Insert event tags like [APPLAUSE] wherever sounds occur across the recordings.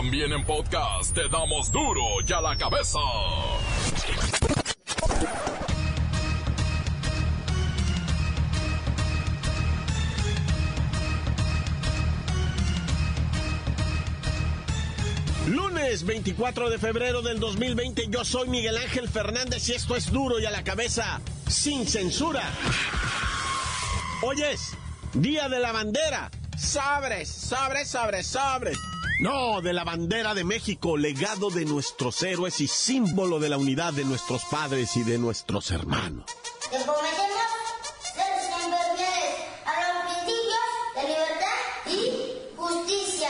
También en podcast te damos duro y a la cabeza. Lunes 24 de febrero del 2020, yo soy Miguel Ángel Fernández y esto es duro y a la cabeza, sin censura. Hoy es Día de la Bandera. Sobres, sobres, sobres, sobres. No, de la bandera de México, legado de nuestros héroes y símbolo de la unidad de nuestros padres y de nuestros hermanos. Comprometemos ser siempre a los principios de libertad y justicia.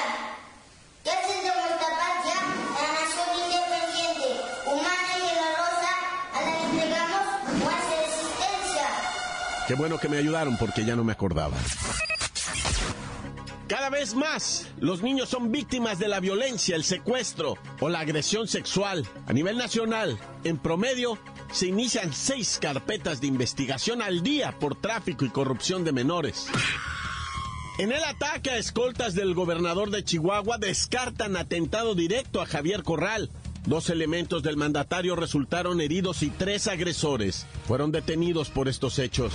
De nuestra patria la nación independiente, humana y generosa a la que entregamos nuestra existencia. Qué bueno que me ayudaron porque ya no me acordaba. Vez más, los niños son víctimas de la violencia, el secuestro o la agresión sexual. A nivel nacional, en promedio, se inician seis carpetas de investigación al día por tráfico y corrupción de menores. En el ataque a escoltas del gobernador de Chihuahua descartan atentado directo a Javier Corral. Dos elementos del mandatario resultaron heridos y tres agresores fueron detenidos por estos hechos.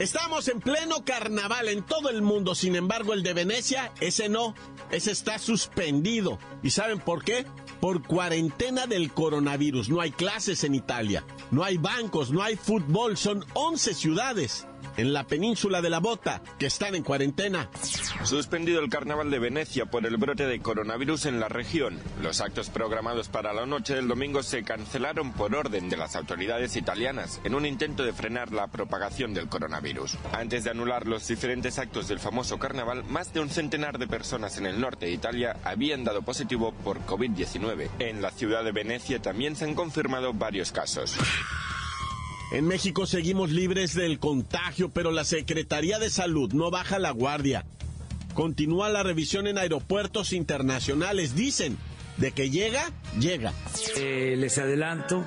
Estamos en pleno carnaval en todo el mundo, sin embargo el de Venecia, ese no, ese está suspendido. ¿Y saben por qué? Por cuarentena del coronavirus. No hay clases en Italia, no hay bancos, no hay fútbol, son 11 ciudades en la península de la Bota que están en cuarentena. Suspendido el carnaval de Venecia por el brote de coronavirus en la región. Los actos programados para la noche del domingo se cancelaron por orden de las autoridades italianas en un intento de frenar la propagación del coronavirus. Antes de anular los diferentes actos del famoso carnaval, más de un centenar de personas en el norte de Italia habían dado positivo por COVID-19. En la ciudad de Venecia también se han confirmado varios casos. En México seguimos libres del contagio, pero la Secretaría de Salud no baja la guardia. Continúa la revisión en aeropuertos internacionales. Dicen, de que llega, llega. Eh, les adelanto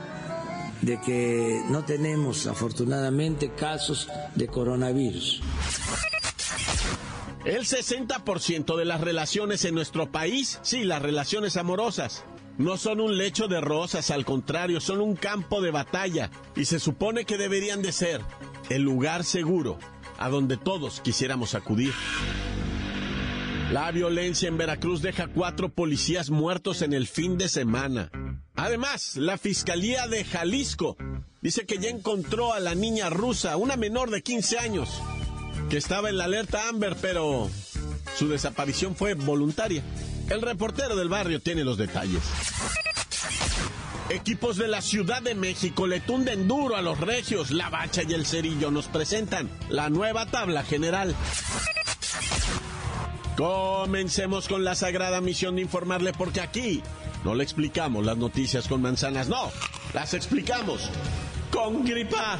de que no tenemos afortunadamente casos de coronavirus. El 60% de las relaciones en nuestro país, sí, las relaciones amorosas, no son un lecho de rosas, al contrario, son un campo de batalla y se supone que deberían de ser el lugar seguro a donde todos quisiéramos acudir. La violencia en Veracruz deja cuatro policías muertos en el fin de semana. Además, la Fiscalía de Jalisco dice que ya encontró a la niña rusa, una menor de 15 años, que estaba en la alerta Amber, pero su desaparición fue voluntaria. El reportero del barrio tiene los detalles. Equipos de la Ciudad de México le tunden duro a los regios. La Bacha y el Cerillo nos presentan la nueva tabla general. Comencemos con la sagrada misión de informarle porque aquí no le explicamos las noticias con manzanas, no, las explicamos con gripa.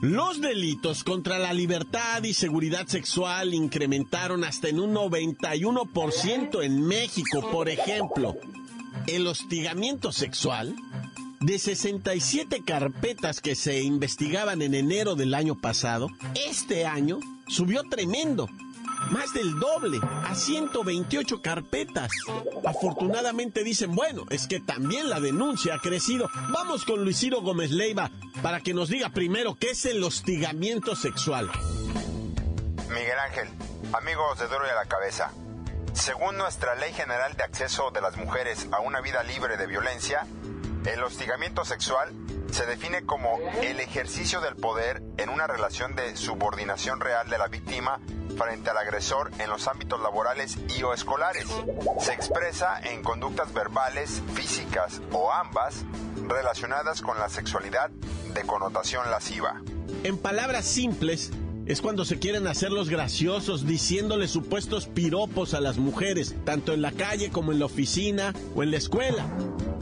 Los delitos contra la libertad y seguridad sexual incrementaron hasta en un 91% en México. Por ejemplo, el hostigamiento sexual, de 67 carpetas que se investigaban en enero del año pasado, este año subió tremendo. Más del doble, a 128 carpetas. Afortunadamente dicen, bueno, es que también la denuncia ha crecido. Vamos con Luisiro Gómez Leiva para que nos diga primero qué es el hostigamiento sexual. Miguel Ángel, amigos de Duro a la Cabeza. Según nuestra Ley General de Acceso de las Mujeres a una vida libre de violencia, el hostigamiento sexual se define como el ejercicio del poder en una relación de subordinación real de la víctima frente al agresor en los ámbitos laborales y o escolares. Se expresa en conductas verbales, físicas o ambas relacionadas con la sexualidad de connotación lasciva. En palabras simples, es cuando se quieren hacer los graciosos diciéndole supuestos piropos a las mujeres, tanto en la calle como en la oficina o en la escuela.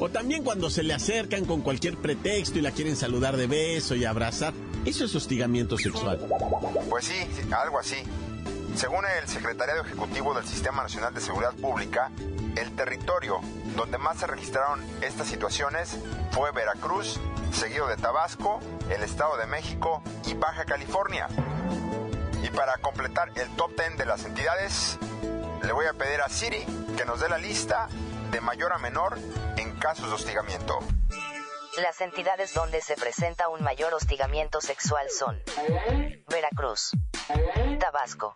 O también cuando se le acercan con cualquier pretexto y la quieren saludar de beso y abrazar. Eso es hostigamiento sexual. Pues sí, algo así. Según el Secretariado Ejecutivo del Sistema Nacional de Seguridad Pública, el territorio donde más se registraron estas situaciones fue Veracruz, seguido de Tabasco, el Estado de México y Baja California. Y para completar el top 10 de las entidades, le voy a pedir a Siri que nos dé la lista de mayor a menor en casos de hostigamiento. Las entidades donde se presenta un mayor hostigamiento sexual son Veracruz, Tabasco,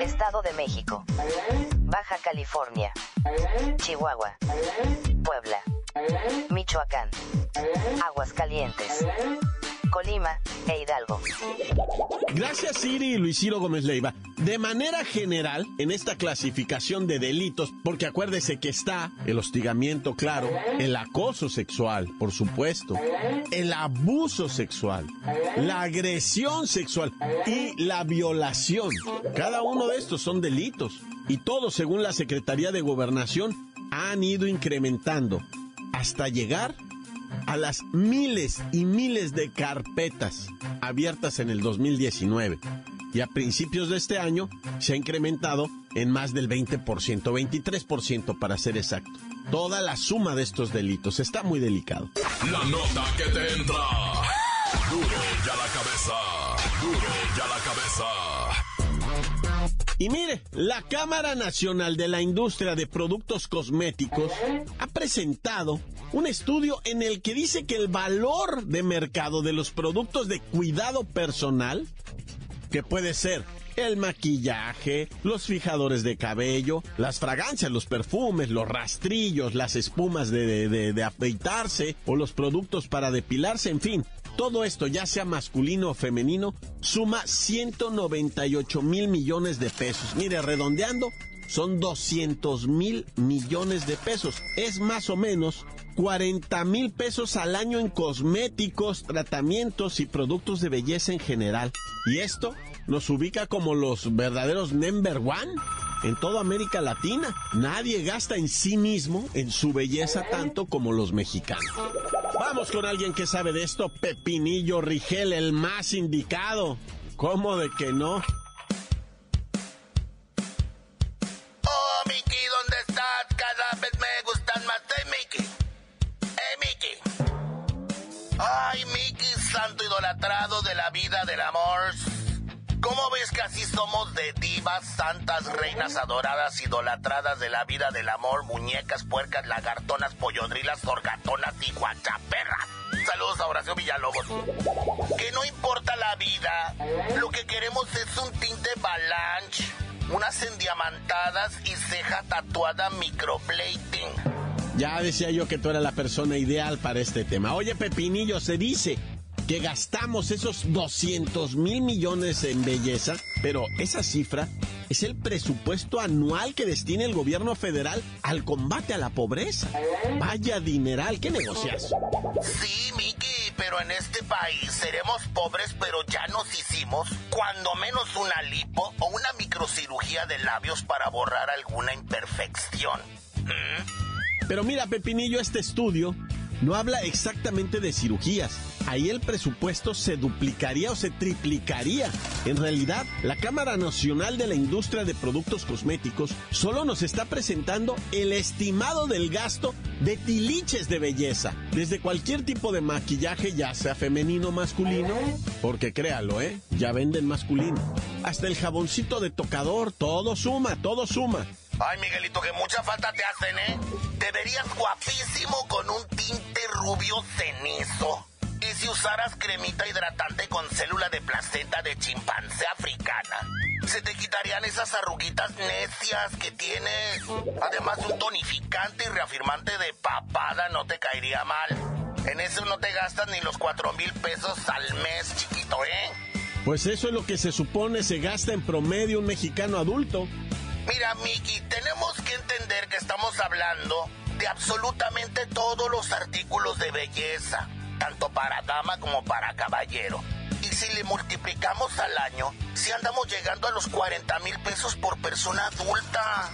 Estado de México, Baja California, Chihuahua, Puebla, Michoacán, Aguascalientes, Colima e Hidalgo. Gracias Siri y Luis Gómez Leiva. De manera general, en esta clasificación de delitos, porque acuérdese que está el hostigamiento, claro, el acoso sexual, por supuesto, el abuso sexual, la agresión sexual y la violación. Cada uno de estos son delitos y todos, según la Secretaría de Gobernación, han ido incrementando hasta llegar a las miles y miles de carpetas abiertas en el 2019 y a principios de este año se ha incrementado en más del 20%, 23% para ser exacto. Toda la suma de estos delitos está muy delicado. La nota que te entra. Duro ya la cabeza. Duro ya la cabeza. Y mire, la Cámara Nacional de la Industria de Productos Cosméticos ha presentado un estudio en el que dice que el valor de mercado de los productos de cuidado personal, que puede ser el maquillaje, los fijadores de cabello, las fragancias, los perfumes, los rastrillos, las espumas de, de, de, afeitarse o los productos para depilarse, en fin. Todo esto, ya sea masculino o femenino, suma 198 mil millones de pesos. Mire, redondeando, son 200 mil millones de pesos. Es más o menos 40 mil pesos al año en cosméticos, tratamientos y productos de belleza en general. Y esto nos ubica como los verdaderos number one en toda América Latina. Nadie gasta en sí mismo, en su belleza, tanto como los mexicanos. Vamos con alguien que sabe de esto, Pepinillo Rigel, el más indicado. ¿Cómo de que no? Idolatrado de la vida del amor. ¿Cómo ves que así somos de divas, santas, reinas adoradas, idolatradas de la vida del amor, muñecas, puercas, lagartonas, pollodrilas, orgatonas y guachaperras? Saludos a Horacio Villalobos. Que no importa la vida, lo que queremos es un tinte balanche, unas endiamantadas y ceja tatuada microblading. Ya decía yo que tú eras la persona ideal para este tema. Oye, Pepinillo, se dice que gastamos esos 200 mil millones en belleza, pero esa cifra es el presupuesto anual que destina el gobierno federal al combate a la pobreza. Vaya dineral, qué negocias. Sí, Miki, pero en este país seremos pobres, pero ya nos hicimos cuando menos una lipo o una microcirugía de labios para borrar alguna imperfección. ¿Mm? Pero mira, Pepinillo, este estudio no habla exactamente de cirugías. Ahí el presupuesto se duplicaría o se triplicaría. En realidad, la Cámara Nacional de la Industria de Productos Cosméticos solo nos está presentando el estimado del gasto de tiliches de belleza. Desde cualquier tipo de maquillaje, ya sea femenino o masculino, porque créalo, ¿eh? Ya venden masculino. Hasta el jaboncito de tocador, todo suma, todo suma. Ay, Miguelito, que mucha falta te hacen, ¿eh? Te verías guapísimo con un rubio cenizo. Y si usaras cremita hidratante con célula de placenta de chimpancé africana, se te quitarían esas arruguitas necias que tienes. Además, un tonificante y reafirmante de papada no te caería mal. En eso no te gastas ni los cuatro mil pesos al mes, chiquito, ¿eh? Pues eso es lo que se supone se gasta en promedio un mexicano adulto. Mira, Miki, tenemos que entender que estamos hablando de absolutamente todos los artículos de belleza, tanto para dama como para caballero. Y si le multiplicamos al año, si andamos llegando a los 40 mil pesos por persona adulta.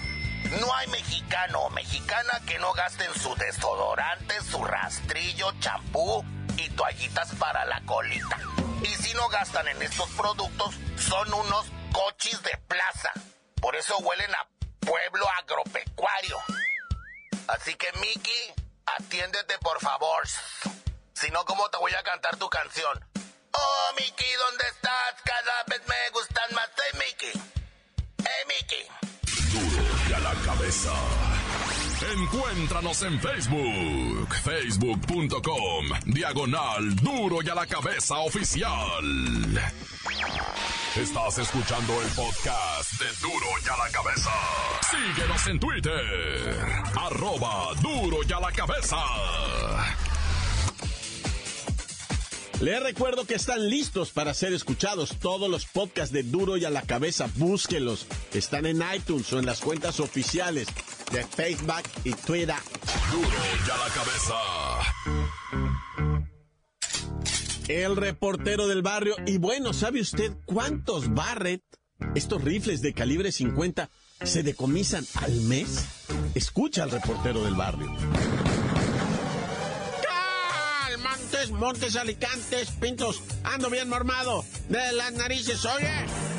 No hay mexicano o mexicana que no gasten su desodorante, su rastrillo, champú y toallitas para la colita. Y si no gastan en estos productos, son unos cochis de plaza. Por eso huelen a pueblo agropecuario. Así que, Mickey, atiéndete por favor. Si no, ¿cómo te voy a cantar tu canción? Oh, Mickey, ¿dónde estás? Cada vez me gustan más. de Mickey. ¡Eh, Mickey! Duro y a la cabeza. Encuéntranos en Facebook, facebook.com, diagonal duro y a la cabeza oficial. Estás escuchando el podcast de Duro y a la cabeza. Síguenos en Twitter, arroba duro y a la cabeza. Les recuerdo que están listos para ser escuchados todos los podcasts de Duro y a la cabeza. Búsquelos. Están en iTunes o en las cuentas oficiales de Facebook y Twitter. Duro y a la cabeza. El reportero del barrio. Y bueno, ¿sabe usted cuántos Barrett, estos rifles de calibre 50, se decomisan al mes? Escucha al reportero del barrio. Montes, Montes, Alicantes, Pintos, ando bien mormado de las narices. Oye,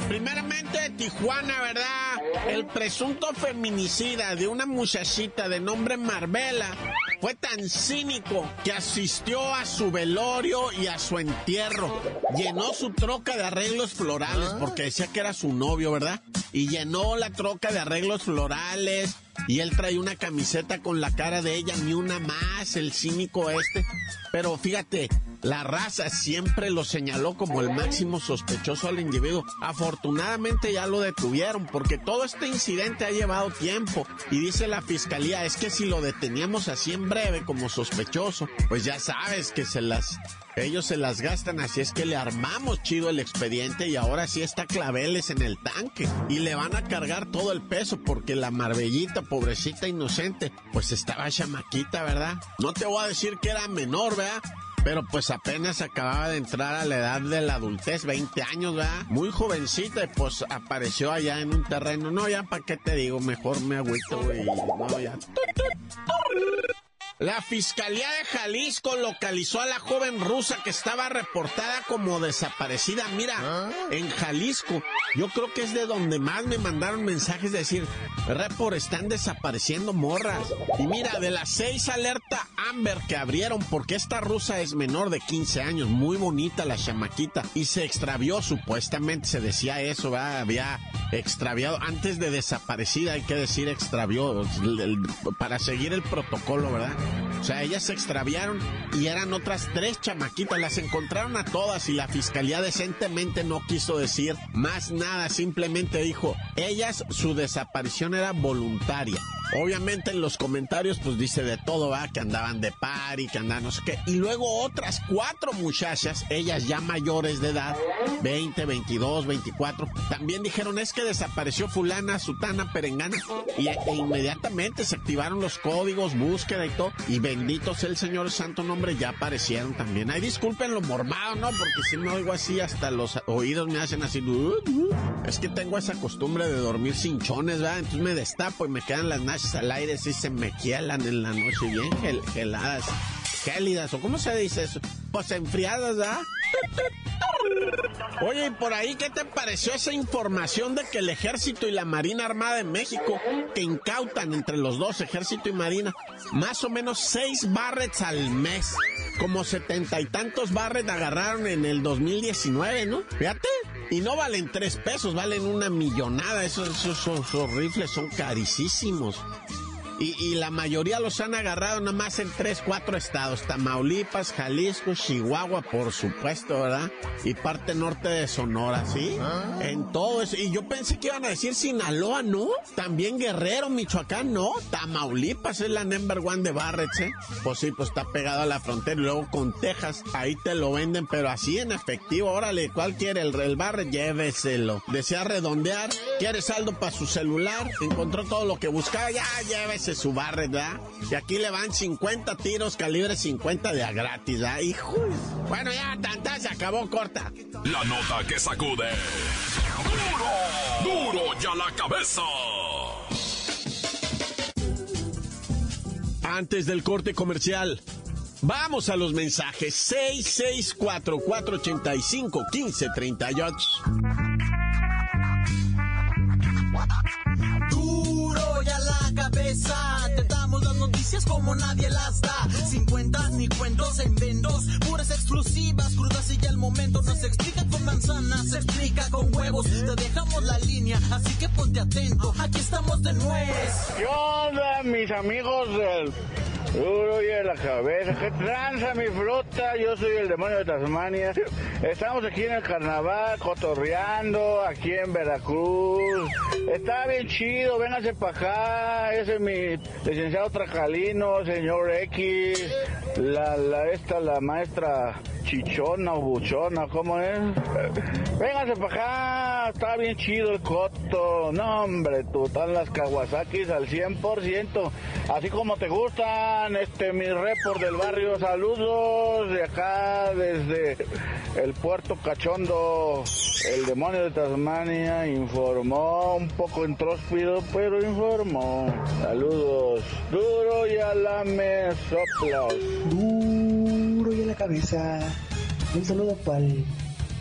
primeramente Tijuana, ¿verdad? El presunto feminicida de una muchachita de nombre Marbella fue tan cínico que asistió a su velorio y a su entierro. Llenó su troca de arreglos florales porque decía que era su novio, ¿verdad? Y llenó la troca de arreglos florales. Y él trae una camiseta con la cara de ella, ni una más, el cínico este. Pero fíjate, la raza siempre lo señaló como el máximo sospechoso al individuo. Afortunadamente ya lo detuvieron porque todo este incidente ha llevado tiempo. Y dice la fiscalía, es que si lo deteníamos así en breve como sospechoso, pues ya sabes que se las ellos se las gastan, así es que le armamos chido el expediente y ahora sí está claveles en el tanque. Y le van a cargar todo el peso porque la Marbellita, pobrecita inocente, pues estaba chamaquita, ¿verdad? No te voy a decir que era menor, ¿verdad? Pero pues apenas acababa de entrar a la edad de la adultez, 20 años, ¿verdad? Muy jovencita y pues apareció allá en un terreno. No, ya, ¿para qué te digo? Mejor me agüito, güey. No, ya. La Fiscalía de Jalisco localizó a la joven rusa que estaba reportada como desaparecida. Mira, en Jalisco, yo creo que es de donde más me mandaron mensajes de decir, report, están desapareciendo morras. Y mira, de las seis alerta Amber que abrieron, porque esta rusa es menor de 15 años, muy bonita la chamaquita, y se extravió, supuestamente se decía eso, ¿verdad? había extraviado, antes de desaparecida hay que decir extravió, para seguir el protocolo, ¿verdad? O sea, ellas se extraviaron y eran otras tres chamaquitas. Las encontraron a todas y la fiscalía decentemente no quiso decir más nada. Simplemente dijo, ellas, su desaparición era voluntaria. Obviamente en los comentarios pues dice de todo, va, que andaban de y que andaban no sé qué. Y luego otras cuatro muchachas, ellas ya mayores de edad, 20, 22, 24, también dijeron es que desapareció fulana, sutana, perengana. Y e inmediatamente se activaron los códigos, búsqueda y todo. Y bendito sea el Señor Santo Nombre, ya aparecieron también. Ay, disculpen lo mormado, ¿no? Porque si me oigo así, hasta los oídos me hacen así. Es que tengo esa costumbre de dormir sin chones, ¿verdad? Entonces me destapo y me quedan las nachas al aire, sí se me quielan en la noche, bien geladas, gélidas, o cómo se dice eso, pues enfriadas, ¿verdad? Oye, y por ahí, ¿qué te pareció esa información de que el ejército y la Marina Armada de México, que incautan entre los dos, ejército y marina, más o menos seis barrets al mes? Como setenta y tantos barrets agarraron en el 2019, ¿no? Fíjate. Y no valen tres pesos, valen una millonada. Esos, esos, rifles son carísimos. Y, la mayoría los han agarrado nada más en tres, cuatro estados. Tamaulipas, Jalisco, Chihuahua, por supuesto, ¿verdad? Y parte norte de Sonora, ¿sí? Ah. En todo eso. Y yo pensé que iban a decir Sinaloa, ¿no? También Guerrero, Michoacán, ¿no? Tamaulipas es la number one de Barrett, ¿eh? Pues sí, pues está pegado a la frontera. Y luego con Texas, ahí te lo venden, pero así en efectivo. Órale, ¿cuál quiere? El, el Barrett, lléveselo. Desea redondear, quiere saldo para su celular, encontró todo lo que buscaba, ya lléveselo ese su Barret, ¿verdad? Y aquí le van 50 tiros calibre 50 de a gratis, ¿verdad? Hijo. Bueno, ya, tanta, se acabó corta. La nota que sacude. ¡Duro! ¡Duro ya la cabeza! Antes del corte comercial, vamos a los mensajes 664-485-1538. Como nadie las da. Sin cuentas ni cuentos en vendos, puras exclusivas, crudas y ya el momento. No se explica con manzanas, se explica con huevos. Te dejamos la línea, así que ponte atento. Aquí estamos de nuez. ¿Qué mis amigos del Duro y de la cabeza? ¿Qué tranza mi flota? Yo soy el demonio de Tasmania. Estamos aquí en el carnaval, cotorreando, aquí en Veracruz. Está bien chido, vénganse para acá. Ese es mi licenciado Tracalino, señor X. La, la, esta, la maestra chichona o buchona, ¿cómo es? Vénganse para acá, está bien chido el coto. No, hombre, tú están las Kawasakis al 100%, así como te gustan. Este, mi report del barrio, saludos de acá, desde el puerto Cachondo. El demonio de Tasmania informó, un poco intróspido, pero informó. Saludos, duro y a la me soplas. Duro y a la cabeza. Un saludo para el,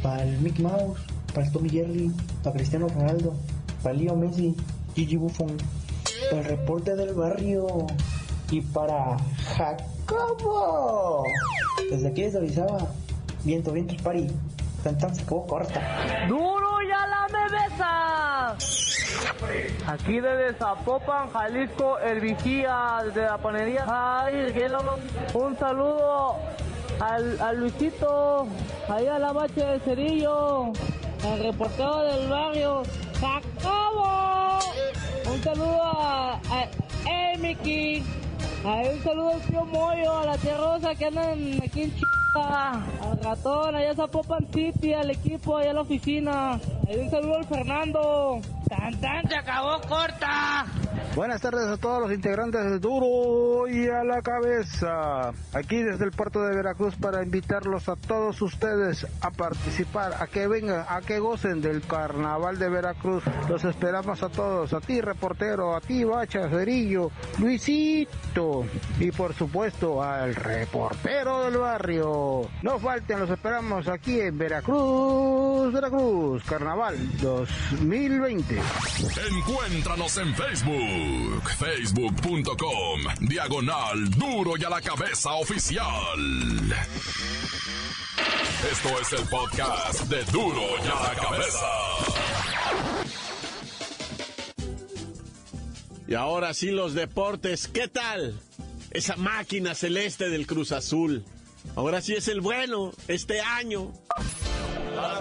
para el Mickey Mouse, para el Tommy para Cristiano Ronaldo, para Leo Messi, Gigi Buffon, el reporte del barrio y para Jacobo. Desde aquí les avisaba, viento, viento, pari. Tan tan se acabó corta. ¡Duro ya la bebesa! Aquí desde Zapopan, Jalisco, el vigía de la panería. Ay, un saludo al, al Luisito, ahí a la bache de Cerillo, al reportero del barrio, Jacobo. Un saludo a, a Emiki, un saludo al tío Moyo, a la tía Rosa que andan aquí en Chica, al ratón, allá a Zapopan City, al equipo, allá a la oficina. Un saludo al Fernando. ¡Tan, tan! ¡Se acabó corta! Buenas tardes a todos los integrantes de Duro y a la cabeza. Aquí desde el puerto de Veracruz para invitarlos a todos ustedes a participar, a que vengan, a que gocen del carnaval de Veracruz. Los esperamos a todos, a ti reportero, a ti Bacha, Cerillo, Luisito y por supuesto al reportero del barrio. No falten, los esperamos aquí en Veracruz, Veracruz, Carnaval 2020. Encuéntranos en Facebook facebook.com, diagonal duro y a la cabeza oficial. Esto es el podcast de duro y a la cabeza. Y ahora sí los deportes, ¿qué tal? Esa máquina celeste del Cruz Azul. Ahora sí es el bueno, este año. La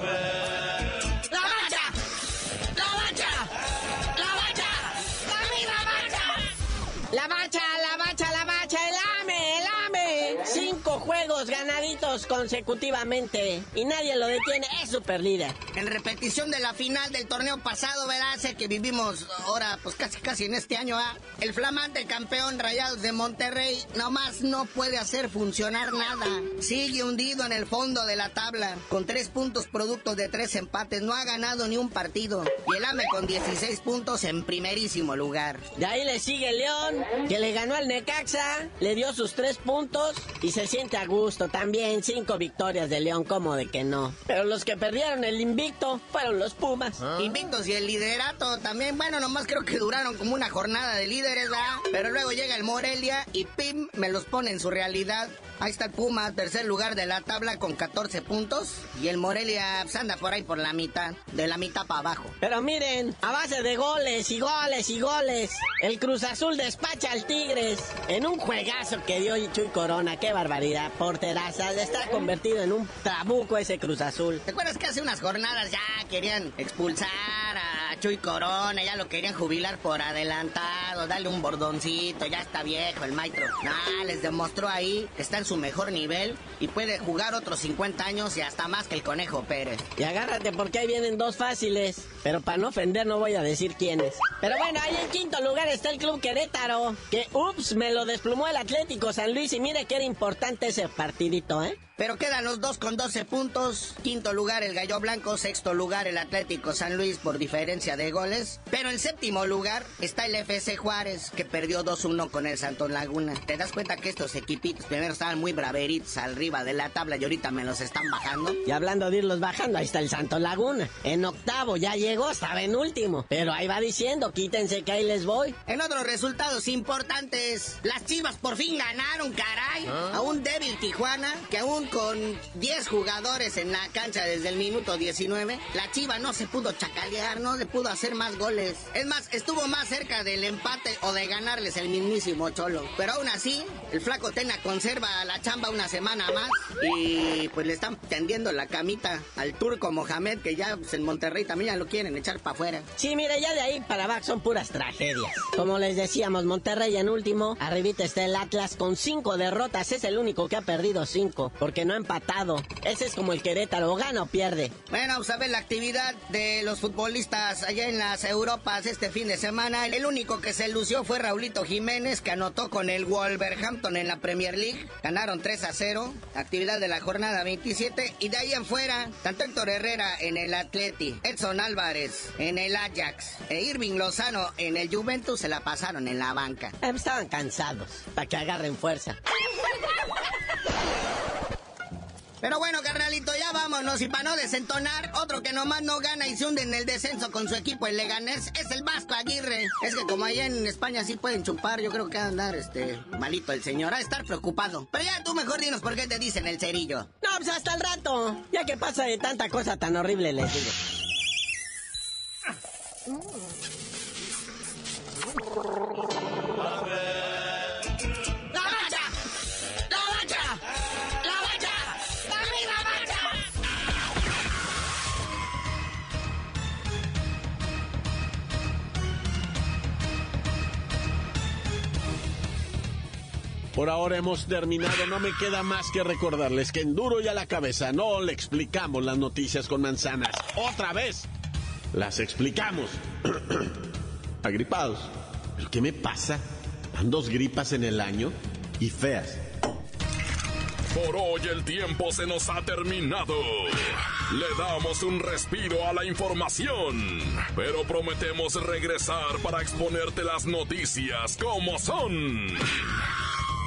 consecutivamente y nadie lo detiene, es super líder. En repetición de la final del torneo pasado, verás el que vivimos ahora, pues casi casi en este año, ¿ah? el flamante campeón Rayados de Monterrey nomás no puede hacer funcionar nada. Sigue hundido en el fondo de la tabla, con tres puntos producto de tres empates, no ha ganado ni un partido. Y el AME con 16 puntos en primerísimo lugar. De ahí le sigue León, que le ganó al Necaxa, le dio sus tres puntos y se siente a gusto también. Cinco victorias de León, como de que no. Pero los que perdieron el invicto fueron los Pumas. Invictos y el liderato también, bueno, nomás creo que duraron como una jornada de líderes, ¿verdad? Pero luego llega el Morelia y Pim me los pone en su realidad. Ahí está el Puma, tercer lugar de la tabla con 14 puntos. Y el Morelia pues, anda por ahí por la mitad, de la mitad para abajo. Pero miren, a base de goles y goles y goles, el Cruz Azul despacha al Tigres en un juegazo que dio Chuy Corona. Qué barbaridad, porteraza. Está convertido en un trabuco ese Cruz Azul. ¿Te acuerdas que hace unas jornadas ya querían expulsar a Chuy Corona, ya lo querían jubilar por adelantado, dale un bordoncito, ya está viejo el maestro. Nah, les demostró ahí que está en su mejor nivel y puede jugar otros 50 años y hasta más que el Conejo Pérez. Y agárrate porque ahí vienen dos fáciles. Pero para no ofender no voy a decir quiénes. Pero bueno, ahí en quinto lugar está el Club Querétaro. Que ups, me lo desplumó el Atlético San Luis y mire que era importante ese partidito, ¿eh? Pero quedan los dos con 12 puntos. Quinto lugar el Gallo Blanco, sexto lugar el Atlético San Luis por diferencia de goles. Pero en séptimo lugar está el FC Juárez, que perdió 2-1 con el Santos Laguna. Te das cuenta que estos equipitos primero estaban muy braveritos arriba de la tabla y ahorita me los están bajando. Y hablando de irlos bajando, ahí está el Santos Laguna. En octavo ya llegó, estaba en último. Pero ahí va diciendo, quítense que ahí les voy. En otros resultados importantes, las Chivas por fin ganaron, caray. A un débil Tijuana que con 10 jugadores en la cancha desde el minuto 19, la Chiva no se pudo chacalear, no le pudo hacer más goles. Es más, estuvo más cerca del empate o de ganarles el mismísimo Cholo. Pero aún así, el flaco Tena conserva la chamba una semana más y pues le están tendiendo la camita al turco Mohamed que ya pues, en Monterrey también ya lo quieren echar para afuera. Sí, mire, ya de ahí para abajo son puras tragedias. Como les decíamos, Monterrey en último, arribita está el Atlas con cinco derrotas, es el único que ha perdido cinco, porque no ha empatado. Ese es como el Querétaro, gana o pierde. Bueno, vamos a ver la actividad de los futbolistas allá en las Europas este fin de semana. El único que se lució fue Raulito Jiménez, que anotó con el Wolverhampton en la Premier League. Ganaron 3 a 0. Actividad de la jornada 27. Y de ahí en fuera, tanto Héctor Herrera en el Atleti, Edson Álvarez en el Ajax e Irving Lozano en el Juventus se la pasaron en la banca. Estaban cansados, para que agarren fuerza. [LAUGHS] Pero bueno, carnalito, ya vámonos. Y para no desentonar, otro que nomás no gana y se hunde en el descenso con su equipo, el Leganés, es el Vasco Aguirre. Es que como allá en España sí pueden chupar, yo creo que va a andar este malito el señor, a estar preocupado. Pero ya tú mejor dinos por qué te dicen el cerillo. No, pues hasta el rato. Ya que pasa de tanta cosa tan horrible, les digo. ¡La Por ahora hemos terminado, no me queda más que recordarles que en duro y a la cabeza no le explicamos las noticias con manzanas. Otra vez, las explicamos. [CLEARS THROAT] Agripados. ¿Pero qué me pasa? Dan dos gripas en el año y feas. Por hoy el tiempo se nos ha terminado. Le damos un respiro a la información, pero prometemos regresar para exponerte las noticias como son.